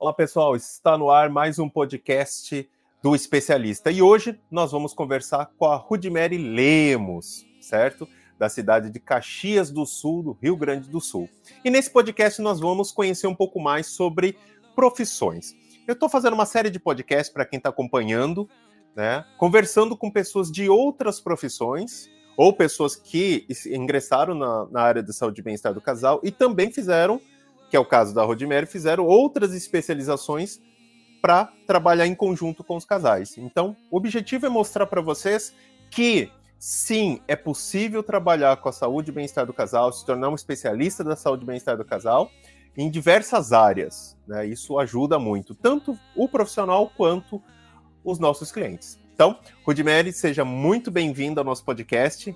Olá, pessoal. Está no ar mais um podcast do especialista. E hoje nós vamos conversar com a Rudimere Lemos, certo? Da cidade de Caxias do Sul, do Rio Grande do Sul. E nesse podcast nós vamos conhecer um pouco mais sobre profissões. Eu estou fazendo uma série de podcasts para quem está acompanhando, né? Conversando com pessoas de outras profissões ou pessoas que ingressaram na, na área de saúde e bem-estar do casal e também fizeram que é o caso da Rodimere, fizeram outras especializações para trabalhar em conjunto com os casais. Então, o objetivo é mostrar para vocês que sim, é possível trabalhar com a saúde e bem-estar do casal, se tornar um especialista da saúde e bem-estar do casal em diversas áreas. Né? Isso ajuda muito, tanto o profissional quanto os nossos clientes. Então, Rudimere, seja muito bem-vindo ao nosso podcast.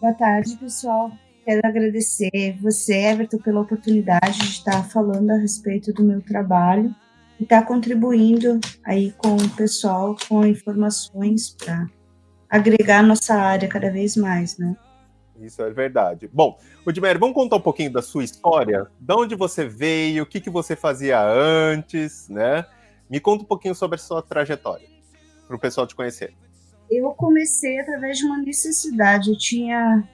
Boa tarde, pessoal. Quero agradecer você, Everton, pela oportunidade de estar falando a respeito do meu trabalho e estar contribuindo aí com o pessoal com informações para agregar nossa área cada vez mais, né? Isso é verdade. Bom, Udmer, vamos contar um pouquinho da sua história? De onde você veio, o que, que você fazia antes, né? Me conta um pouquinho sobre a sua trajetória, para o pessoal te conhecer. Eu comecei através de uma necessidade. Eu tinha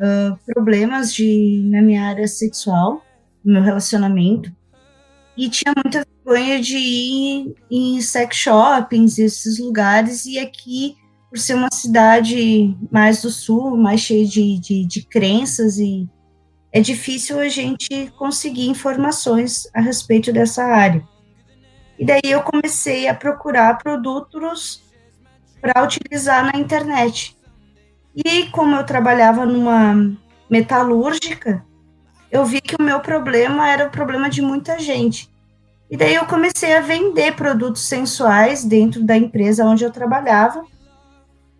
uh, problemas de, na minha área sexual, no meu relacionamento, e tinha muita vergonha de ir em sex shoppings, esses lugares, e aqui, por ser uma cidade mais do sul, mais cheia de, de, de crenças, e é difícil a gente conseguir informações a respeito dessa área. E daí eu comecei a procurar produtos para utilizar na internet. E como eu trabalhava numa metalúrgica, eu vi que o meu problema era o problema de muita gente. E daí eu comecei a vender produtos sensuais dentro da empresa onde eu trabalhava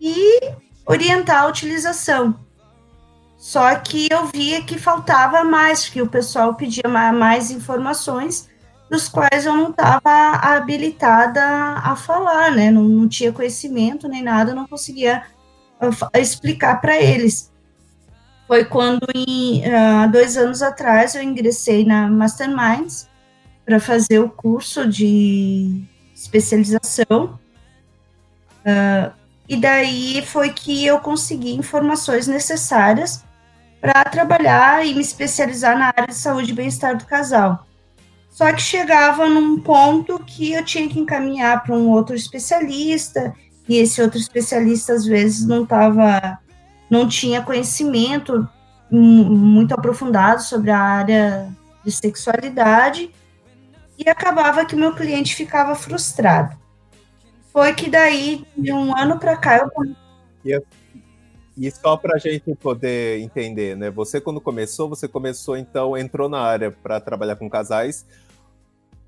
e orientar a utilização. Só que eu via que faltava mais, que o pessoal pedia mais informações, dos quais eu não estava habilitada a falar, né? Não, não tinha conhecimento nem nada, não conseguia explicar para eles. Foi quando, em, uh, dois anos atrás, eu ingressei na Masterminds para fazer o curso de especialização. Uh, e daí foi que eu consegui informações necessárias para trabalhar e me especializar na área de saúde e bem-estar do casal. Só que chegava num ponto que eu tinha que encaminhar para um outro especialista, e esse outro especialista às vezes não estava, não tinha conhecimento muito aprofundado sobre a área de sexualidade e acabava que meu cliente ficava frustrado. Foi que daí, de um ano para cá, eu. E, e só para a gente poder entender, né? Você, quando começou, você começou, então, entrou na área para trabalhar com casais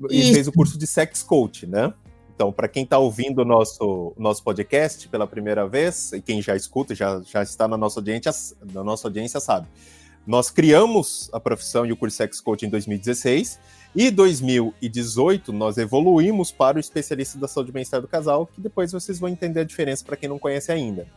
e Isso. fez o curso de sex coach, né? Então, para quem está ouvindo o nosso, nosso podcast pela primeira vez, e quem já escuta, já, já está na nossa, audiência, na nossa audiência, sabe. Nós criamos a profissão e o curso Sex Coach em 2016, e 2018 nós evoluímos para o especialista da saúde e bem-estar do casal, que depois vocês vão entender a diferença para quem não conhece ainda.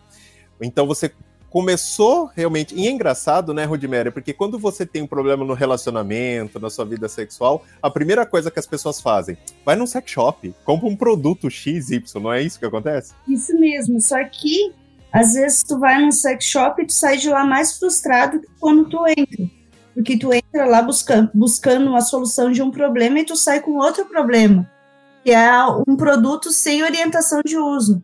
Então, você começou realmente. E é engraçado, né, Rudiméria? Porque quando você tem um problema no relacionamento, na sua vida sexual, a primeira coisa que as pessoas fazem, vai num sex shop, compra um produto XY, não é isso que acontece? Isso mesmo, só que às vezes tu vai num sex shop e tu sai de lá mais frustrado que quando tu entra. Porque tu entra lá buscando, buscando uma solução de um problema e tu sai com outro problema, que é um produto sem orientação de uso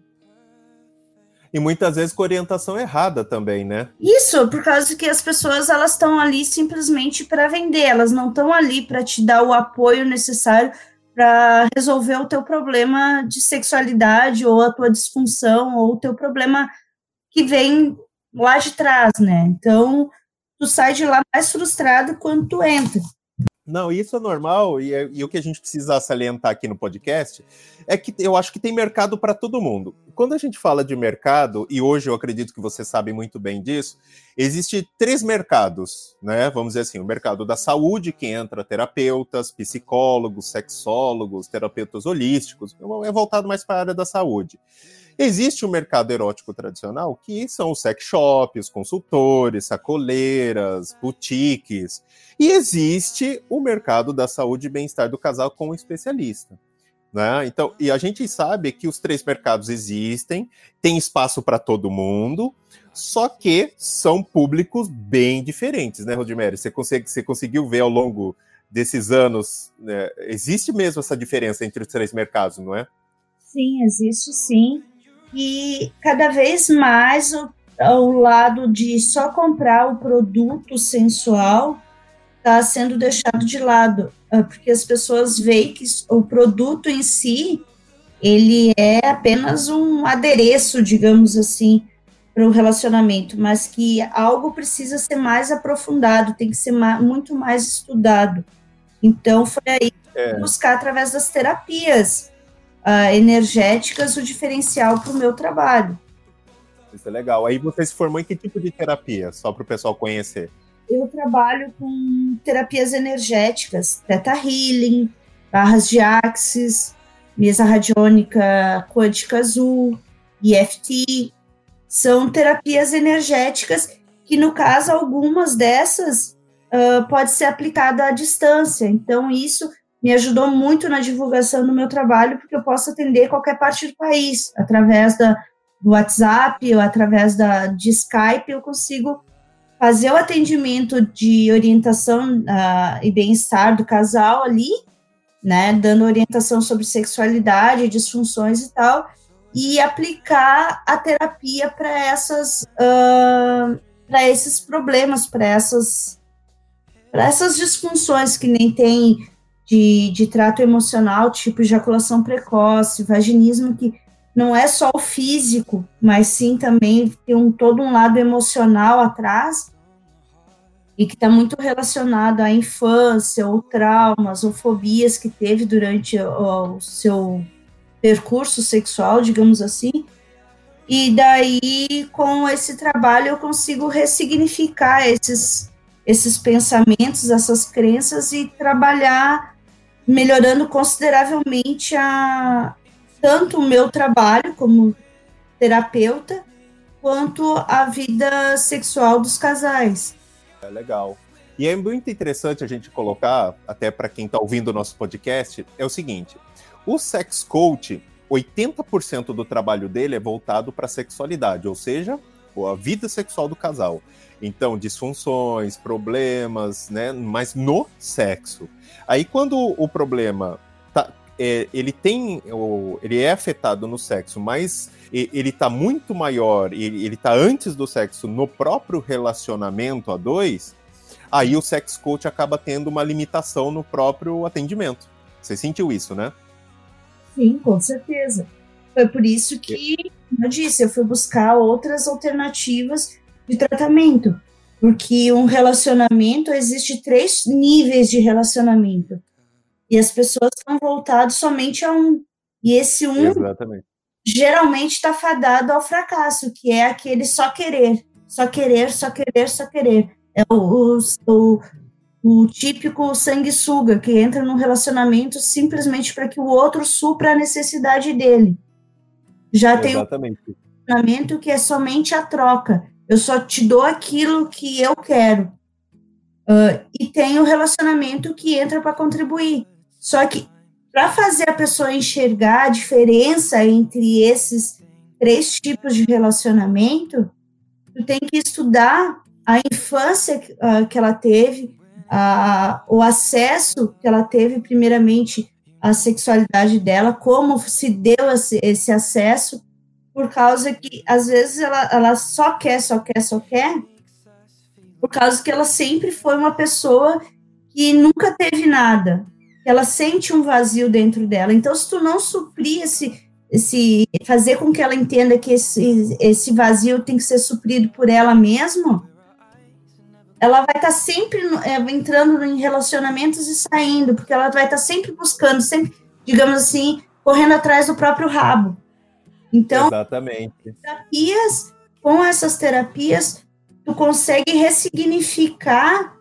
e muitas vezes com orientação errada também, né? Isso, por causa que as pessoas elas estão ali simplesmente para vender, elas não estão ali para te dar o apoio necessário para resolver o teu problema de sexualidade ou a tua disfunção ou o teu problema que vem lá de trás, né? Então, tu sai de lá mais frustrado quando tu entra. Não, isso é normal, e, é, e, o que a gente precisa salientar aqui no podcast é que eu acho que tem mercado para todo mundo. quando a gente fala de mercado, e hoje eu acredito que você sabe muito bem disso, existe três mercados, né? Vamos dizer assim, o mercado da saúde, que entra terapeutas, psicólogos, sexólogos, terapeutas holísticos, é voltado mais para a área da saúde. Existe o mercado erótico tradicional, que são os sex shops, consultores, sacoleiras, boutiques. E existe o mercado da saúde e bem-estar do casal com um especialista. Né? Então, e a gente sabe que os três mercados existem, tem espaço para todo mundo, só que são públicos bem diferentes, né, Rodimere? Você, consegue, você conseguiu ver ao longo desses anos, né? existe mesmo essa diferença entre os três mercados, não é? Sim, existe sim. E cada vez mais o, o lado de só comprar o produto sensual está sendo deixado de lado, ah, porque as pessoas veem que o produto em si ele é apenas um adereço, digamos assim, para o relacionamento, mas que algo precisa ser mais aprofundado, tem que ser mais, muito mais estudado. Então foi aí é. buscar através das terapias uh, energéticas o diferencial para o meu trabalho. Isso é legal. Aí você se formou em que tipo de terapia, só para o pessoal conhecer? Eu trabalho com terapias energéticas, Theta Healing, barras de Axis, mesa radiônica quântica azul, EFT. São terapias energéticas que, no caso, algumas dessas uh, pode ser aplicada à distância. Então, isso me ajudou muito na divulgação do meu trabalho, porque eu posso atender qualquer parte do país, através da, do WhatsApp ou através da, de Skype, eu consigo fazer o atendimento de orientação uh, e bem-estar do casal ali, né, dando orientação sobre sexualidade, disfunções e tal, e aplicar a terapia para essas, uh, para esses problemas, para essas, para essas disfunções que nem tem de, de trato emocional, tipo ejaculação precoce, vaginismo, que não é só o físico, mas sim também tem um, todo um lado emocional atrás, e que está muito relacionado à infância, ou traumas, ou fobias que teve durante o, o seu percurso sexual, digamos assim. E daí, com esse trabalho, eu consigo ressignificar esses, esses pensamentos, essas crenças e trabalhar melhorando consideravelmente a, tanto o meu trabalho como terapeuta, quanto a vida sexual dos casais. É legal. E é muito interessante a gente colocar, até para quem está ouvindo o nosso podcast, é o seguinte: o sex coach, 80% do trabalho dele é voltado para a sexualidade, ou seja, a vida sexual do casal. Então, disfunções, problemas, né? Mas no sexo. Aí, quando o problema tá, é, ele tem, ele é afetado no sexo, mas ele está muito maior, ele está antes do sexo no próprio relacionamento a dois, aí o sex coach acaba tendo uma limitação no próprio atendimento. Você sentiu isso, né? Sim, com certeza. Foi por isso que, como eu disse, eu fui buscar outras alternativas de tratamento. Porque um relacionamento, existe três níveis de relacionamento. E as pessoas estão voltadas somente a um. E esse um Exatamente. geralmente está fadado ao fracasso, que é aquele só querer, só querer, só querer, só querer. É o, o, o típico sanguessuga que entra num relacionamento simplesmente para que o outro supra a necessidade dele. Já Exatamente. tem um relacionamento que é somente a troca. Eu só te dou aquilo que eu quero. Uh, e tem o relacionamento que entra para contribuir. Só que para fazer a pessoa enxergar a diferença entre esses três tipos de relacionamento, tu tem que estudar a infância uh, que ela teve, uh, o acesso que ela teve, primeiramente, à sexualidade dela, como se deu esse, esse acesso, por causa que às vezes ela, ela só quer, só quer, só quer, por causa que ela sempre foi uma pessoa que nunca teve nada, ela sente um vazio dentro dela. Então, se tu não suprir esse, esse fazer com que ela entenda que esse, esse vazio tem que ser suprido por ela mesma, ela vai estar tá sempre é, entrando em relacionamentos e saindo, porque ela vai estar tá sempre buscando, sempre, digamos assim, correndo atrás do próprio rabo. Então, Exatamente. terapias, com essas terapias, tu consegue ressignificar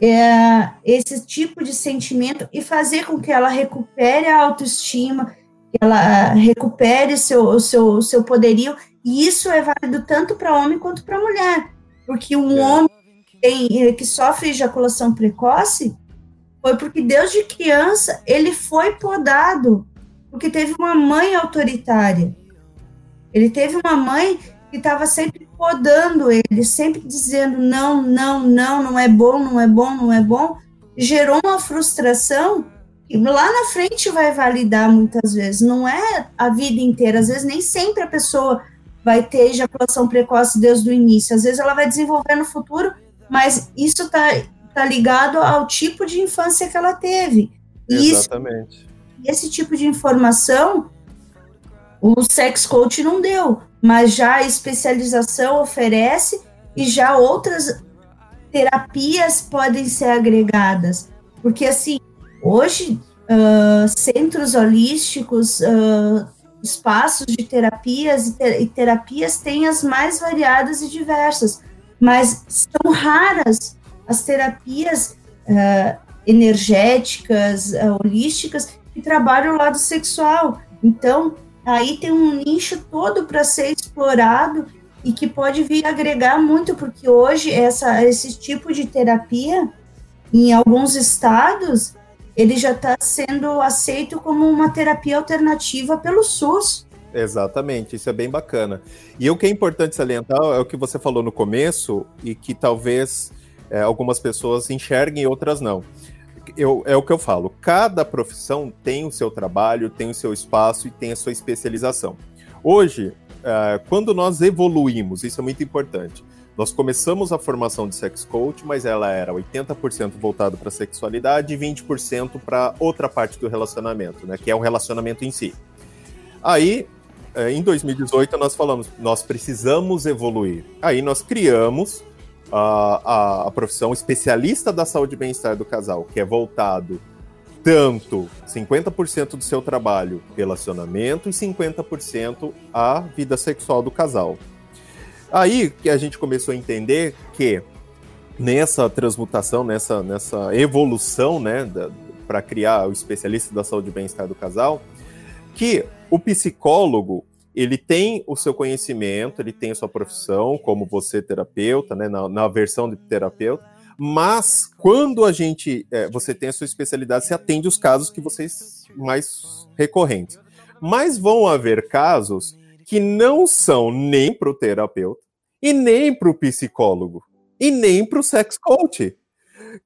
é, esse tipo de sentimento e fazer com que ela recupere a autoestima, que ela recupere seu, seu, seu poderio. E isso é válido tanto para homem quanto para mulher. Porque um é. homem que, tem, que sofre ejaculação precoce foi porque Deus de criança ele foi podado, porque teve uma mãe autoritária. Ele teve uma mãe que estava sempre podando ele, sempre dizendo não, não, não, não é bom, não é bom, não é bom. Gerou uma frustração que lá na frente vai validar muitas vezes. Não é a vida inteira, às vezes nem sempre a pessoa vai ter ejaculação precoce desde o início. Às vezes ela vai desenvolver no futuro, mas isso está tá ligado ao tipo de infância que ela teve. E Exatamente. Isso, esse tipo de informação o sex coach não deu, mas já a especialização oferece e já outras terapias podem ser agregadas. Porque, assim, hoje, uh, centros holísticos, uh, espaços de terapias e, ter terapias têm as mais variadas e diversas, mas são raras as terapias uh, energéticas, holísticas, que trabalham o lado sexual. Então, aí tem um nicho todo para ser explorado e que pode vir agregar muito, porque hoje essa, esse tipo de terapia, em alguns estados, ele já está sendo aceito como uma terapia alternativa pelo SUS. Exatamente, isso é bem bacana. E o que é importante salientar é o que você falou no começo e que talvez é, algumas pessoas enxerguem e outras não eu, é o que eu falo, cada profissão tem o seu trabalho, tem o seu espaço e tem a sua especialização. Hoje, uh, quando nós evoluímos, isso é muito importante. Nós começamos a formação de sex coach, mas ela era 80% voltada para sexualidade e 20% para outra parte do relacionamento, né, que é o relacionamento em si. Aí, eh, em 2018, nós falamos, nós precisamos evoluir. Aí nós criamos a, a, profissão especialista da saúde e bem-estar do casal, que é voltado tanto 50% do seu trabalho relacionamento e 50% a vida sexual do casal. Aí que a gente começou a entender que nessa transmutação, nessa, nessa evolução, né, para criar o especialista da saúde e bem-estar do casal, que o psicólogo ele tem o seu conhecimento, ele tem a sua profissão, como você, terapeuta, né, na, na versão de terapeuta, mas quando a gente, é, você tem a sua especialidade, você atende os casos que vocês mais recorrentes. Mas vão haver casos que não são nem para o terapeuta, e nem para o psicólogo, e nem para o sex coach.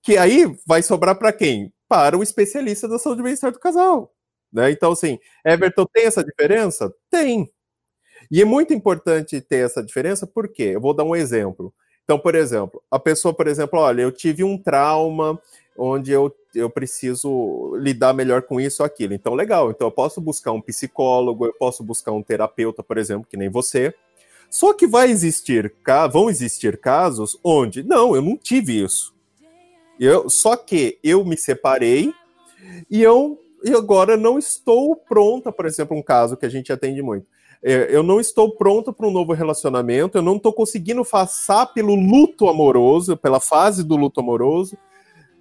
Que aí vai sobrar para quem? Para o especialista da saúde e bem-estar do casal. Né? Então, assim, Everton tem essa diferença? Tem. E é muito importante ter essa diferença, porque eu vou dar um exemplo. Então, por exemplo, a pessoa, por exemplo, olha, eu tive um trauma onde eu, eu preciso lidar melhor com isso ou aquilo. Então, legal. Então, eu posso buscar um psicólogo, eu posso buscar um terapeuta, por exemplo, que nem você. Só que vai existir, vão existir casos onde, não, eu não tive isso. Eu, só que eu me separei e eu e agora não estou pronta, por exemplo, um caso que a gente atende muito. É, eu não estou pronta para um novo relacionamento, eu não estou conseguindo passar pelo luto amoroso, pela fase do luto amoroso.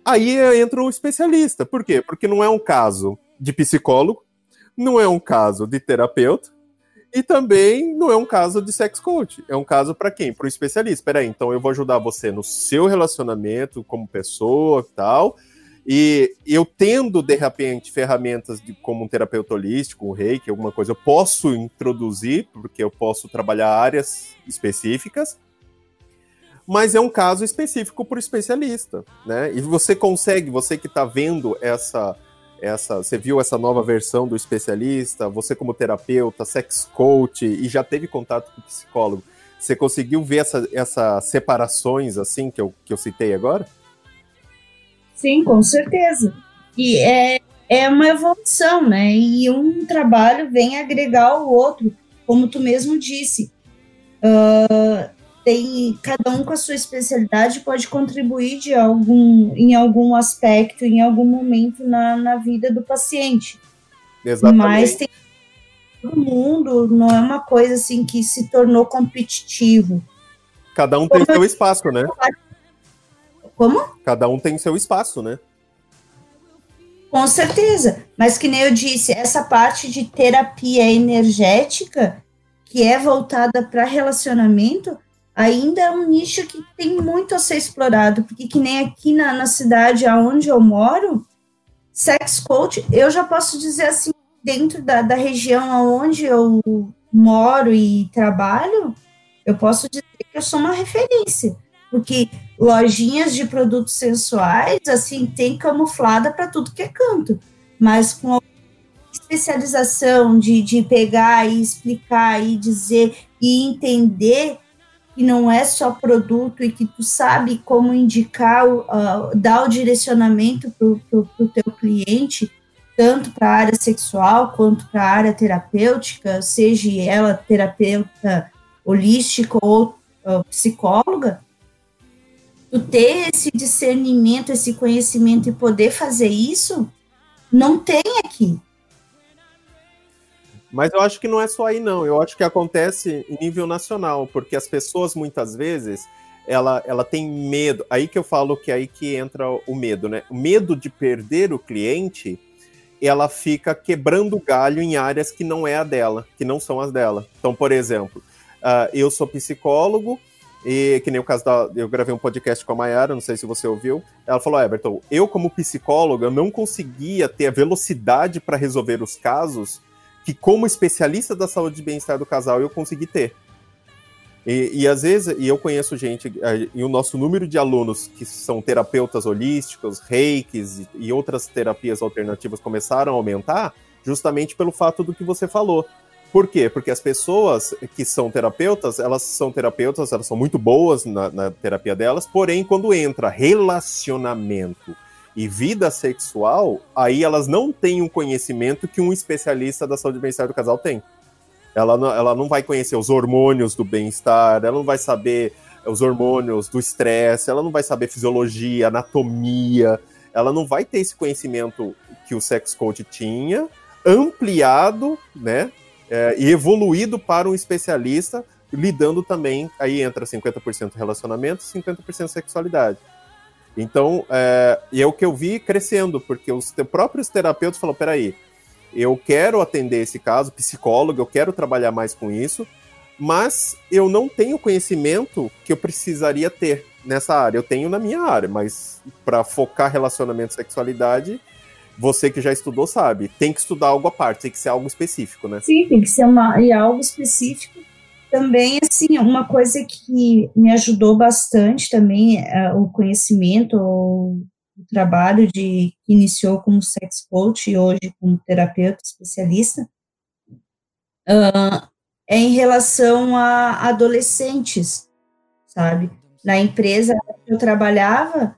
Aí entra o especialista. Por quê? Porque não é um caso de psicólogo, não é um caso de terapeuta, e também não é um caso de sex coach. É um caso para quem? Para o especialista. Peraí, então eu vou ajudar você no seu relacionamento como pessoa e tal e eu tendo, de repente, ferramentas de, como um terapeuta holístico, um reiki, alguma coisa, eu posso introduzir, porque eu posso trabalhar áreas específicas, mas é um caso específico o especialista, né? E você consegue, você que está vendo essa, essa, você viu essa nova versão do especialista, você como terapeuta, sex coach e já teve contato com psicólogo, você conseguiu ver essas essa separações assim que eu, que eu citei agora? Sim, com certeza. E é, é uma evolução, né? E um trabalho vem agregar o outro, como tu mesmo disse. Uh, tem cada um com a sua especialidade pode contribuir de algum, em algum aspecto, em algum momento na, na vida do paciente. Exatamente. Mas tem todo mundo, não é uma coisa assim que se tornou competitivo. Cada um tem seu eu... espaço, né? Como? Cada um tem seu espaço, né? Com certeza. Mas que nem eu disse, essa parte de terapia energética, que é voltada para relacionamento, ainda é um nicho que tem muito a ser explorado, porque que nem aqui na, na cidade onde eu moro, sex coach, eu já posso dizer assim, dentro da, da região onde eu moro e trabalho, eu posso dizer que eu sou uma referência porque lojinhas de produtos sensuais, assim, tem camuflada para tudo que é canto, mas com especialização de, de pegar e explicar e dizer e entender que não é só produto e que tu sabe como indicar, uh, dar o direcionamento para o teu cliente, tanto para a área sexual quanto para a área terapêutica, seja ela terapeuta holística ou uh, psicóloga, tu ter esse discernimento, esse conhecimento e poder fazer isso, não tem aqui. Mas eu acho que não é só aí, não. Eu acho que acontece em nível nacional, porque as pessoas, muitas vezes, ela, ela tem medo. Aí que eu falo que é aí que entra o medo, né? O medo de perder o cliente, ela fica quebrando galho em áreas que não é a dela, que não são as dela. Então, por exemplo, uh, eu sou psicólogo, e que nem o caso da. Eu gravei um podcast com a Mayara, não sei se você ouviu. Ela falou: Everton, eu, como psicóloga, não conseguia ter a velocidade para resolver os casos que, como especialista da saúde e bem-estar do casal, eu consegui ter. E, e, às vezes, e eu conheço gente, e o nosso número de alunos que são terapeutas holísticos, reikis e outras terapias alternativas começaram a aumentar justamente pelo fato do que você falou por quê? Porque as pessoas que são terapeutas, elas são terapeutas, elas são muito boas na, na terapia delas, porém, quando entra relacionamento e vida sexual, aí elas não têm um conhecimento que um especialista da saúde bem-estar do casal tem. Ela não, ela não vai conhecer os hormônios do bem-estar, ela não vai saber os hormônios do estresse, ela não vai saber fisiologia, anatomia, ela não vai ter esse conhecimento que o sex coach tinha, ampliado, né, é, e evoluído para um especialista, lidando também, aí entra 50% relacionamento, 50% sexualidade. Então, é, e é o que eu vi crescendo, porque os próprios terapeutas falaram, peraí, eu quero atender esse caso, psicólogo, eu quero trabalhar mais com isso, mas eu não tenho conhecimento que eu precisaria ter nessa área. Eu tenho na minha área, mas para focar relacionamento e sexualidade, você que já estudou sabe, tem que estudar algo à parte, tem que ser algo específico, né? Sim, tem que ser uma, e algo específico. Também, assim, uma coisa que me ajudou bastante também é o conhecimento, o, trabalho de que iniciou como sex coach e hoje como terapeuta especialista, uh, é em relação a adolescentes, sabe? Na empresa que eu trabalhava,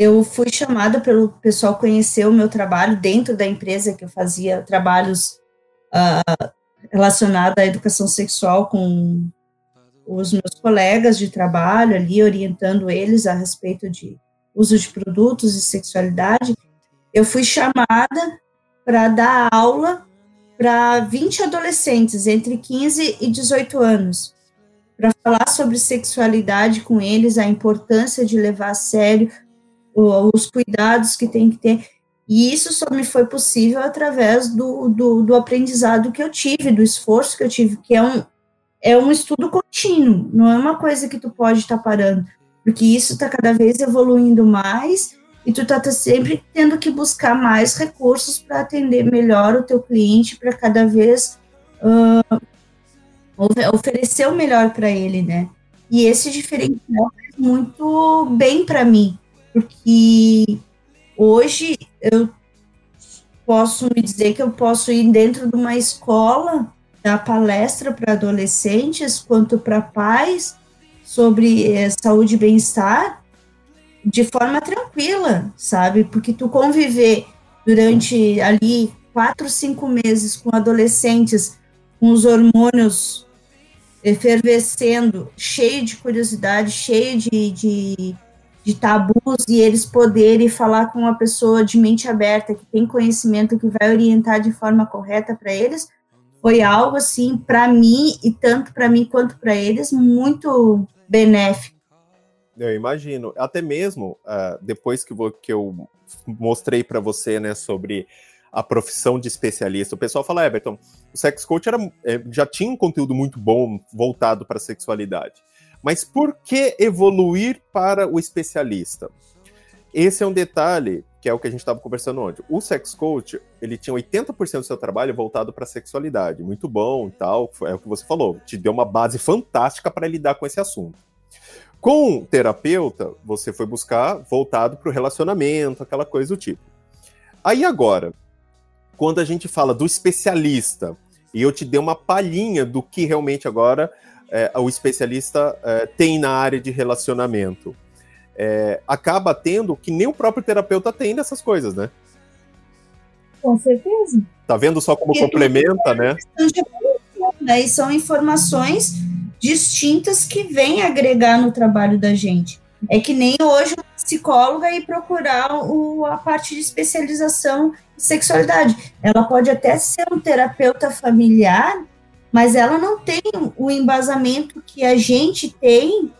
eu fui chamada pelo pessoal conhecer o meu trabalho dentro da empresa que eu fazia trabalhos uh, relacionados à educação sexual com os meus colegas de trabalho ali, orientando eles a respeito de uso de produtos e sexualidade. Eu fui chamada para dar aula para 20 adolescentes entre 15 e 18 anos, para falar sobre sexualidade com eles, a importância de levar a sério os cuidados que tem que ter. E isso só me foi possível através do, do, do, aprendizado que eu tive, do esforço que eu tive, que é um, é um estudo contínuo, não é uma coisa que tu pode estar tá parando, porque isso está cada vez evoluindo mais e tu está tá sempre tendo que buscar mais recursos para atender melhor o teu cliente, para cada vez uh, oferecer o melhor para ele, né? E esse diferencial faz muito bem para mim, porque hoje eu posso me dizer que eu posso ir dentro de uma escola dar palestra para adolescentes quanto para pais sobre eh, saúde e bem-estar de forma tranquila, sabe? Porque tu conviver durante ali quatro, cinco meses com adolescentes com os hormônios efervescendo, cheio de curiosidade, cheio de, de de tabus e eles poderem falar com uma pessoa de mente aberta, que tem conhecimento, que vai orientar de forma correta para eles, foi algo assim para mim e tanto para mim quanto para eles muito benéfico. Eu imagino, até mesmo uh, depois que, vou, que eu mostrei para você, né, sobre a profissão de especialista. O pessoal fala, Everton, o sex coach era, é, já tinha um conteúdo muito bom voltado para sexualidade. Mas por que evoluir para o especialista? Esse é um detalhe que é o que a gente estava conversando ontem. O sex coach, ele tinha 80% do seu trabalho voltado para a sexualidade. Muito bom e tal, é o que você falou. Te deu uma base fantástica para lidar com esse assunto. Com o terapeuta, você foi buscar voltado para o relacionamento, aquela coisa do tipo. Aí agora, quando a gente fala do especialista, e eu te dei uma palhinha do que realmente agora é, o especialista é, tem na área de relacionamento, é, acaba tendo que nem o próprio terapeuta tem dessas coisas, né? Com certeza. Tá vendo só como Porque complementa, né? né? E são informações distintas que vêm agregar no trabalho da gente. É que nem hoje uma psicóloga ir procurar o, a parte de especialização em sexualidade. Ela pode até ser um terapeuta familiar, mas ela não tem o embasamento que a gente tem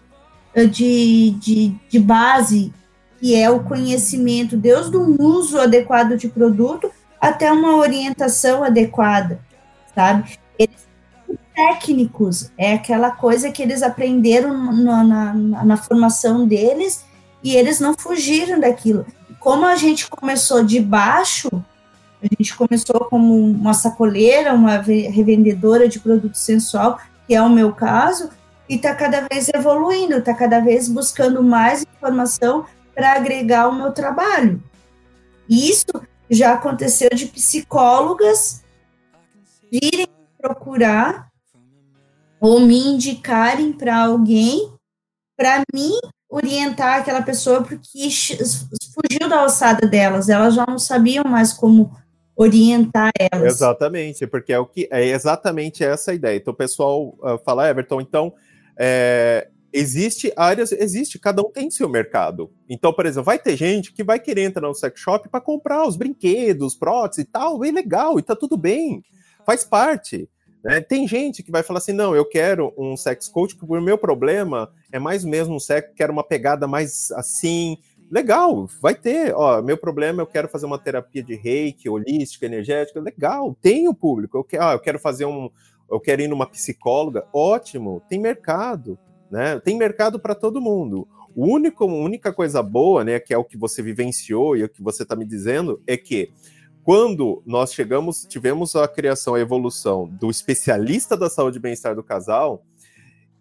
eh, de, de, de base, que é o conhecimento, desde um uso adequado de produto até uma orientação adequada, sabe? Eles técnicos, é aquela coisa que eles aprenderam na, na, na formação deles e eles não fugiram daquilo. Como a gente começou de baixo, a gente começou como uma sacoleira, uma revendedora de produto sensual, que é o meu caso, e está cada vez evoluindo, está cada vez buscando mais informação para agregar o meu trabalho. Isso já aconteceu de psicólogas virem procurar ou me indicarem para alguém para mim orientar aquela pessoa porque fugiu da alçada delas, elas já não sabiam mais como orientar elas. Exatamente, porque é o que é exatamente essa a ideia. Então o pessoal uh, fala, Everton, então é, existe áreas, existe, cada um tem seu mercado. Então, por exemplo, vai ter gente que vai querer entrar no sex shop para comprar os brinquedos, próteses e tal, é legal, e tá tudo bem, faz parte. Né? Tem gente que vai falar assim: não, eu quero um sex coach, porque o meu problema é mais mesmo um sex, quero uma pegada mais assim. Legal, vai ter. Ó, meu problema, eu quero fazer uma terapia de reiki, holística, energética. Legal, tem o público. Eu quero, ó, eu quero fazer um. Eu quero ir numa psicóloga. Ótimo, tem mercado. Né? Tem mercado para todo mundo. O único, única coisa boa, né, que é o que você vivenciou e o que você está me dizendo, é que quando nós chegamos, tivemos a criação, a evolução do especialista da saúde e bem-estar do casal,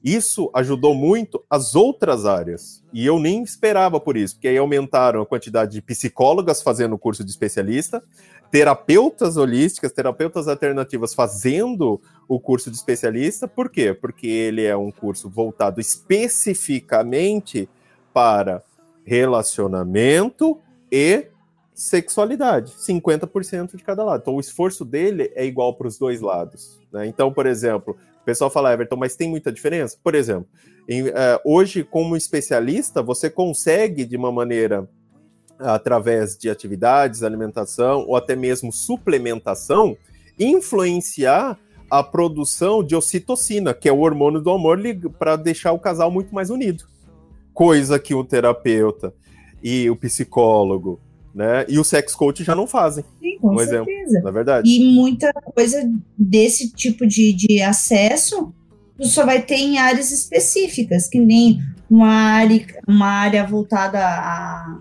isso ajudou muito as outras áreas. E eu nem esperava por isso, porque aí aumentaram a quantidade de psicólogas fazendo o curso de especialista, terapeutas holísticas, terapeutas alternativas fazendo o curso de especialista. Por quê? Porque ele é um curso voltado especificamente para relacionamento e sexualidade, 50% de cada lado. Então o esforço dele é igual para os dois lados. Né? Então, por exemplo, pessoal fala, Everton, mas tem muita diferença? Por exemplo, em, uh, hoje, como especialista, você consegue, de uma maneira através de atividades, alimentação ou até mesmo suplementação, influenciar a produção de ocitocina, que é o hormônio do amor, para deixar o casal muito mais unido. Coisa que o terapeuta e o psicólogo né? E o sex coach já não fazem. Sim, com um certeza. Exemplo, na verdade. E muita coisa desse tipo de, de acesso tu só vai ter em áreas específicas, que nem uma área, uma área voltada a,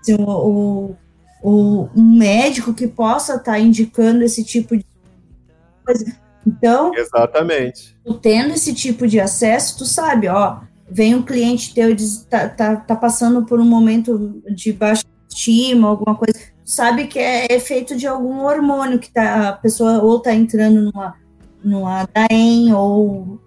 assim, o, o, um médico que possa estar tá indicando esse tipo de coisa. Então, exatamente. Tu tendo esse tipo de acesso, tu sabe, ó, vem um cliente teu e diz, tá, tá, tá passando por um momento de baixa estima, alguma coisa, sabe que é efeito de algum hormônio que tá, a pessoa ou tá entrando numa, numa DAEM ou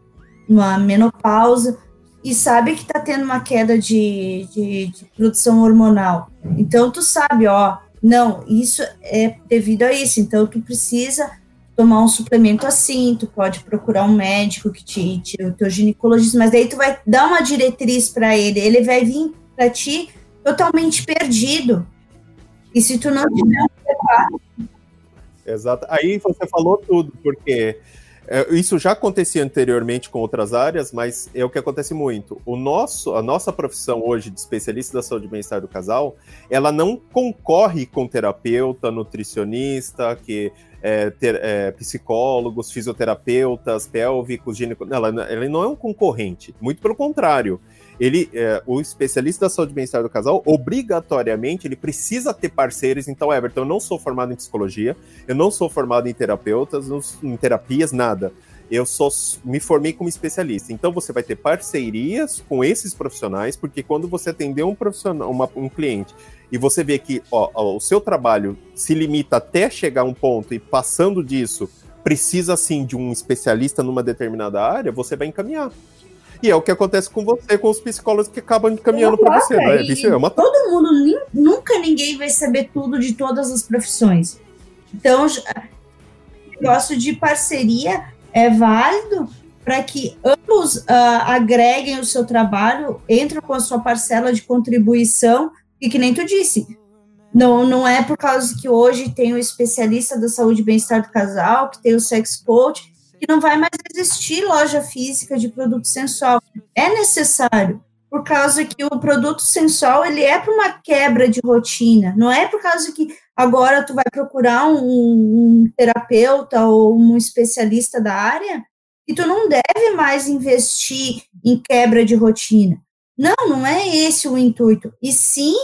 numa menopausa e sabe que tá tendo uma queda de, de, de produção hormonal. Então tu sabe, ó, não, isso é devido a isso, então tu precisa tomar um suplemento assim, tu pode procurar um médico que te, te o teu ginecologista, mas daí tu vai dar uma diretriz para ele, ele vai vir para ti totalmente perdido. E se tu não tiver um preparo, Exato. Aí você falou tudo, porque é, isso já acontecia anteriormente com outras áreas, mas é o que acontece muito. O nosso, a nossa profissão hoje de especialista da saúde e bem-estar do casal, ela não concorre com terapeuta, nutricionista, que é, ter, é, psicólogos, fisioterapeutas, pélvicos, ginecólogos. Ela, ela não é um concorrente, muito pelo contrário ele, é, o especialista da saúde e bem-estar do casal, obrigatoriamente, ele precisa ter parceiros. Então, Everton, eu não sou formado em psicologia, eu não sou formado em terapeutas, em terapias, nada. Eu só me formei como especialista. Então, você vai ter parcerias com esses profissionais, porque quando você atender um profissional, uma, um cliente, e você vê que ó, ó, o seu trabalho se limita até chegar a um ponto e passando disso precisa sim de um especialista numa determinada área, você vai encaminhar. E é o que acontece com você, com os psicólogos que acabam encaminhando para você. Né? Isso é uma... Todo mundo, nunca ninguém vai saber tudo de todas as profissões. Então, o negócio de parceria é válido para que ambos uh, agreguem o seu trabalho, entram com a sua parcela de contribuição, e que nem tu disse, não, não é por causa que hoje tem o especialista da saúde e bem-estar do casal, que tem o sex coach, que não vai mais existir loja física de produto sensual. É necessário, por causa que o produto sensual ele é para uma quebra de rotina, não é por causa que agora tu vai procurar um, um terapeuta ou um especialista da área e tu não deve mais investir em quebra de rotina. Não, não é esse o intuito. E sim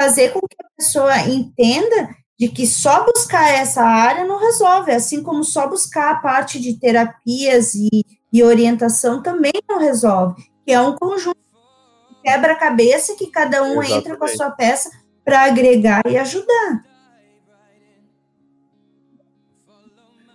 fazer com que a pessoa entenda de que só buscar essa área não resolve, assim como só buscar a parte de terapias e, e orientação também não resolve, que é um conjunto quebra-cabeça que cada um Exatamente. entra com a sua peça para agregar e ajudar.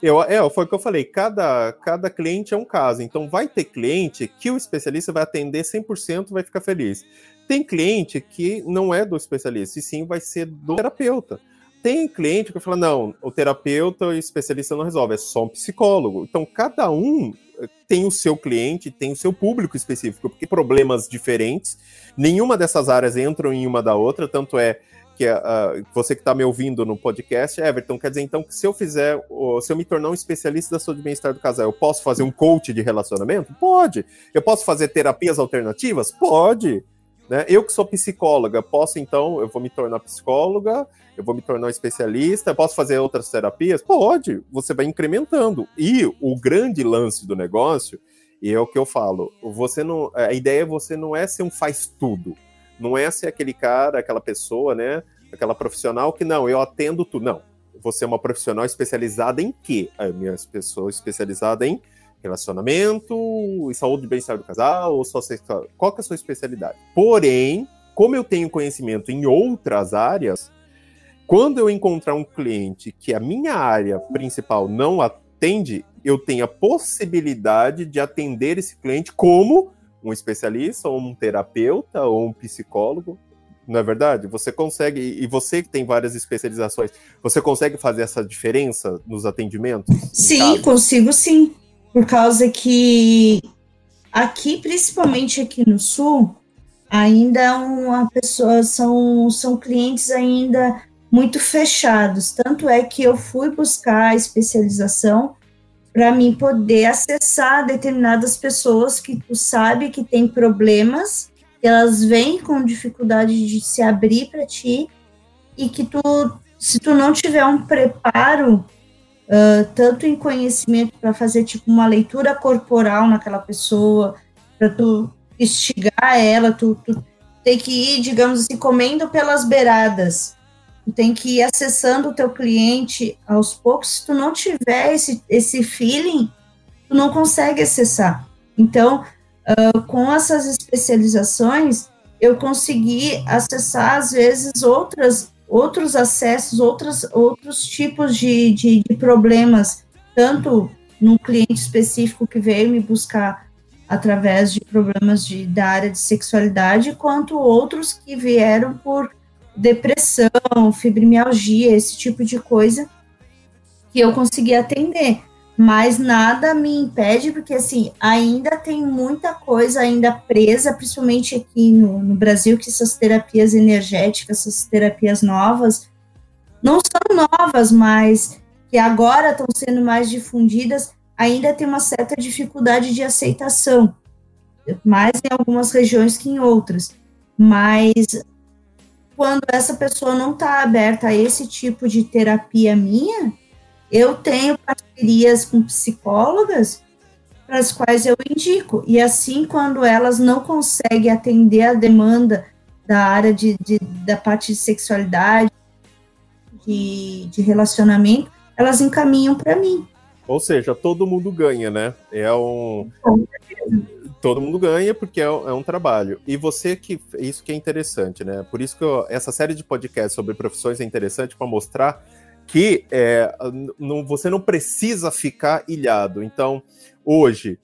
Eu, é, foi o que eu falei, cada, cada cliente é um caso, então vai ter cliente que o especialista vai atender 100% vai ficar feliz. Tem cliente que não é do especialista, e sim vai ser do terapeuta. Tem cliente que fala, não, o terapeuta e o especialista não resolve, é só um psicólogo. Então, cada um eh, tem o seu cliente, tem o seu público específico, porque problemas diferentes, nenhuma dessas áreas entram em uma da outra, tanto é que uh, você que está me ouvindo no podcast, Everton, quer dizer então que se eu fizer, se eu me tornar um especialista da saúde bem-estar do casal, eu posso fazer um coach de relacionamento? Pode. Eu posso fazer terapias alternativas? Pode. Né? Eu que sou psicóloga, posso então, eu vou me tornar psicóloga, eu vou me tornar um especialista, posso fazer outras terapias? Pode, você vai incrementando. E o grande lance do negócio, e é o que eu falo, você não, a ideia é você não é ser um faz tudo, não é ser aquele cara, aquela pessoa, né, aquela profissional que não, eu atendo tudo, não. Você é uma profissional especializada em quê? A minha pessoa especializada em relacionamento saúde e bem-estar do casal, ou só sexual. Qual que é a sua especialidade? Porém, como eu tenho conhecimento em outras áreas, quando eu encontrar um cliente que a minha área principal não atende, eu tenho a possibilidade de atender esse cliente como um especialista, ou um terapeuta, ou um psicólogo. Não é verdade? Você consegue, e você que tem várias especializações, você consegue fazer essa diferença nos atendimentos? Sim, consigo sim. Por causa que aqui, principalmente aqui no sul, ainda uma pessoa, são, são clientes ainda muito fechados. Tanto é que eu fui buscar a especialização para mim poder acessar determinadas pessoas que tu sabe que tem problemas, que elas vêm com dificuldade de se abrir para ti e que tu, se tu não tiver um preparo uh, tanto em conhecimento para fazer tipo uma leitura corporal naquela pessoa, para tu instigar ela, tu, tu tem que ir, digamos assim, comendo pelas beiradas tu tem que ir acessando o teu cliente aos poucos. Se tu não tiver esse, esse feeling, tu não consegue acessar. Então, uh, com essas especializações, eu consegui acessar, às vezes, outras, outros acessos, outras, outros tipos de, de, de problemas, tanto num cliente específico que veio me buscar através de problemas de, da área de sexualidade, quanto outros que vieram por depressão, fibromialgia, esse tipo de coisa que eu consegui atender. Mas nada me impede, porque assim, ainda tem muita coisa ainda presa, principalmente aqui no, no Brasil, que essas terapias energéticas, essas terapias novas, não são novas, mas que agora estão sendo mais difundidas, ainda tem uma certa dificuldade de aceitação, mais em algumas regiões que em outras. Mas quando essa pessoa não está aberta a esse tipo de terapia minha, eu tenho parcerias com psicólogas para as quais eu indico. E assim, quando elas não conseguem atender a demanda da área de, de da parte de sexualidade, de, de relacionamento, elas encaminham para mim. Ou seja, todo mundo ganha, né? É um. Todo mundo ganha porque é, é, um trabalho. E você que. Isso que é interessante, né? Por isso que eu, essa série de podcasts sobre profissões é interessante para mostrar que é, não, você não precisa ficar ilhado. Então, hoje,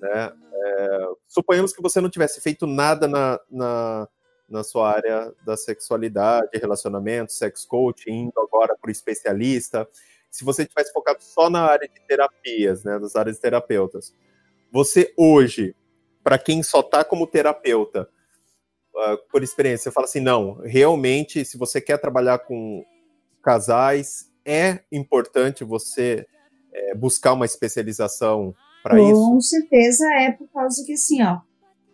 né, é, suponhamos que você não tivesse feito nada na, na, na sua área da sexualidade, relacionamento, sex coach, indo agora para o especialista se você tivesse focado só na área de terapias, né, das áreas de terapeutas, você hoje, para quem só está como terapeuta, uh, por experiência, você fala assim, não, realmente, se você quer trabalhar com casais, é importante você é, buscar uma especialização para isso? Com certeza é, por causa que, assim, ó,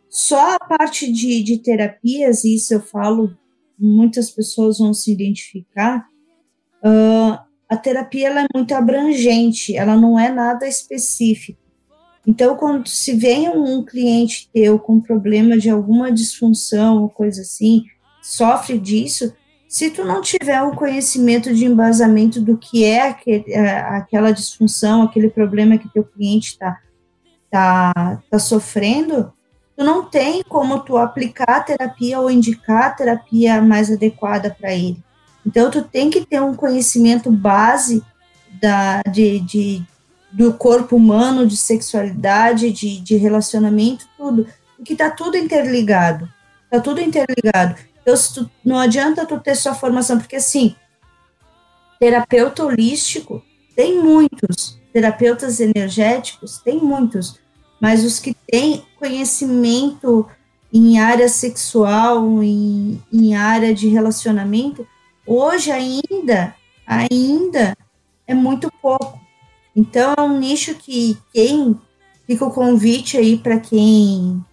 só a parte de, de terapias, isso eu falo, muitas pessoas vão se identificar, uh, a terapia ela é muito abrangente, ela não é nada específico. Então, quando se vem um cliente teu com problema de alguma disfunção ou coisa assim, sofre disso, se tu não tiver um conhecimento de embasamento do que é aquele, é, aquela disfunção, aquele problema que teu cliente está tá, tá sofrendo, tu não tem como tu aplicar a terapia ou indicar a terapia mais adequada para ele. Então, tu tem que ter um conhecimento base da, de, de do corpo humano, de sexualidade, de, de relacionamento, tudo, porque tá tudo interligado, tá tudo interligado. Então, tu, não adianta tu ter sua formação, porque assim, terapeuta holístico tem muitos, terapeutas energéticos tem muitos, mas os que têm conhecimento em área sexual, em, em área de relacionamento, Hoje ainda, ainda é muito pouco. Então é um nicho que quem fica o convite aí para quem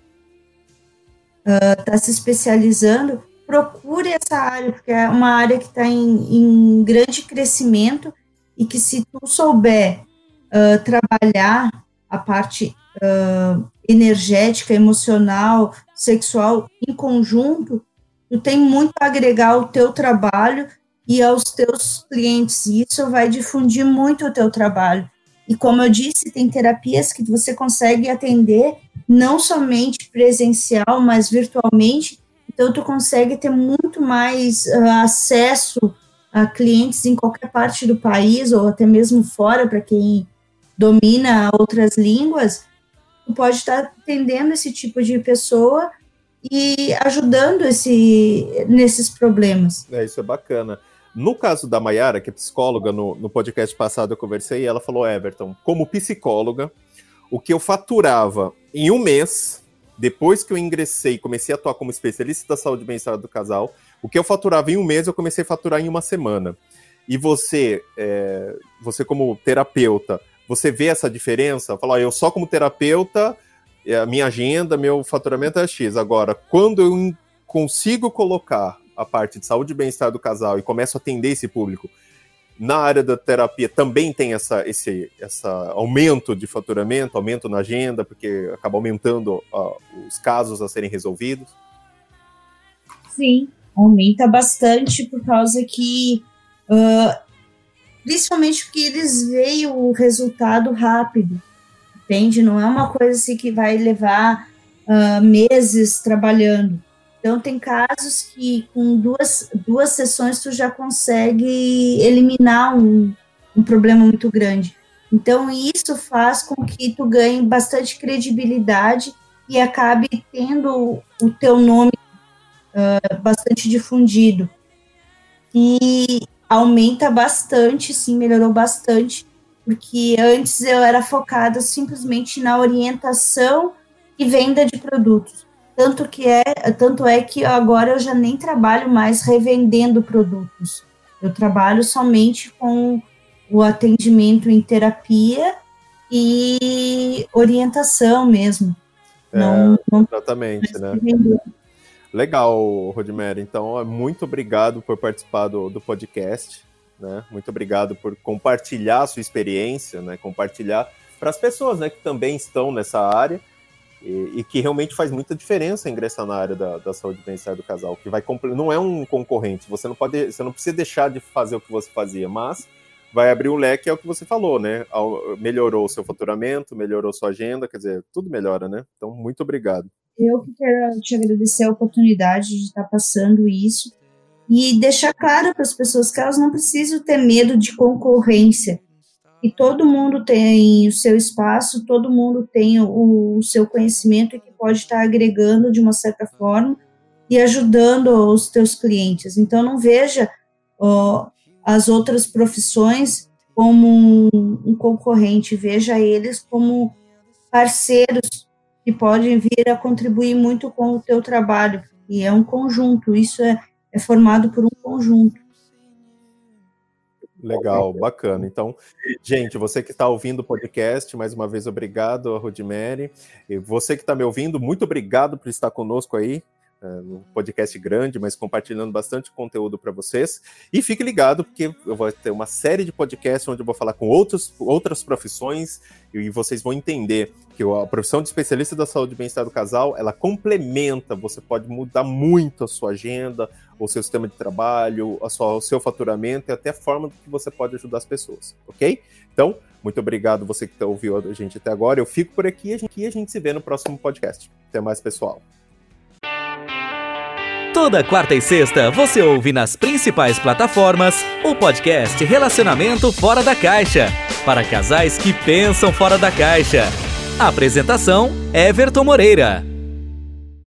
está uh, se especializando, procure essa área, porque é uma área que está em, em, grande crescimento e que se tu souber uh, trabalhar a parte uh, energética, emocional, sexual em conjunto, tu tem muito a agregar ao teu trabalho e aos teus clientes, e isso vai difundir muito o teu trabalho. E como eu disse, tem terapias que você consegue atender não somente presencial, mas virtualmente, então tu consegue ter muito mais uh, acesso a clientes em qualquer parte do país, ou até mesmo fora, para quem domina outras línguas, tu pode estar atendendo esse tipo de pessoa e ajudando esse, nesses problemas. É, isso é bacana. No caso da Mayara, que é psicóloga, no, no podcast passado eu conversei, ela falou, Everton, como psicóloga, o que eu faturava em um mês, depois que eu ingressei e comecei a atuar como especialista da saúde e bem-estar do casal, o que eu faturava em um mês, eu comecei a faturar em uma semana. E você, é, você como terapeuta, você vê essa diferença? Fala, eu só como terapeuta é, a minha agenda, meu faturamento é X. Agora, quando eu consigo colocar a parte de saúde e bem-estar do casal e começo a atender esse público, na área da terapia também tem essa, esse essa aumento de faturamento, aumento na agenda, porque acaba aumentando os casos a serem resolvidos? Sim, aumenta bastante por causa que, uh, principalmente porque eles veem o resultado rápido entende? Não é uma coisa assim que vai levar uh, meses trabalhando. Então, tem casos que com duas, duas sessões tu já consegue eliminar um, um problema muito grande. Então, isso faz com que tu ganhe bastante credibilidade e acabe tendo o teu nome uh, bastante difundido. E aumenta bastante, sim, melhorou bastante porque antes eu era focada simplesmente na orientação e venda de produtos. Tanto que é, tanto é que agora eu já nem trabalho mais revendendo produtos. Eu trabalho somente com o atendimento em terapia e orientação mesmo. É, não, não, exatamente, né? Legal, Rodimere. Então, muito obrigado por participar do, do podcast. Né? Muito obrigado por compartilhar a sua experiência, né? compartilhar para as pessoas né, que também estão nessa área e, e, que realmente faz muita diferença ingressar na área da, da saúde e bem-estar do casal, que vai não é um concorrente, você não pode, você não precisa deixar de fazer o que você fazia, mas vai abrir um leque, é o que você falou, né? Melhorou o seu faturamento, melhorou sua agenda, quer dizer, tudo melhora, né? Então, muito obrigado. Eu que quero te agradecer a oportunidade de estar passando isso e deixar claro para as pessoas que elas não precisam ter medo de concorrência. E todo mundo tem o seu espaço, todo mundo tem o, o seu conhecimento e que pode estar agregando de uma certa forma e ajudando os teus clientes. Então não veja ó, as outras profissões como um, um concorrente, veja eles como parceiros que podem vir a contribuir muito com o teu trabalho. E é um conjunto, isso é, é formado por um conjunto. Legal, bacana. Então, gente, você que está ouvindo o podcast, mais uma vez obrigado, Rodimere. E você que está me ouvindo, muito obrigado por estar conosco aí um podcast grande, mas compartilhando bastante conteúdo para vocês. E fique ligado, porque eu vou ter uma série de podcasts onde eu vou falar com outros, outras profissões e vocês vão entender que a profissão de especialista da saúde e bem-estar do casal, ela complementa, você pode mudar muito a sua agenda, o seu sistema de trabalho, a sua, o seu faturamento e até a forma que você pode ajudar as pessoas, ok? Então, muito obrigado você que ouviu a gente até agora. Eu fico por aqui e a gente se vê no próximo podcast. Até mais, pessoal. Toda quarta e sexta você ouve nas principais plataformas o podcast Relacionamento Fora da Caixa para casais que pensam fora da caixa. Apresentação: Everton Moreira.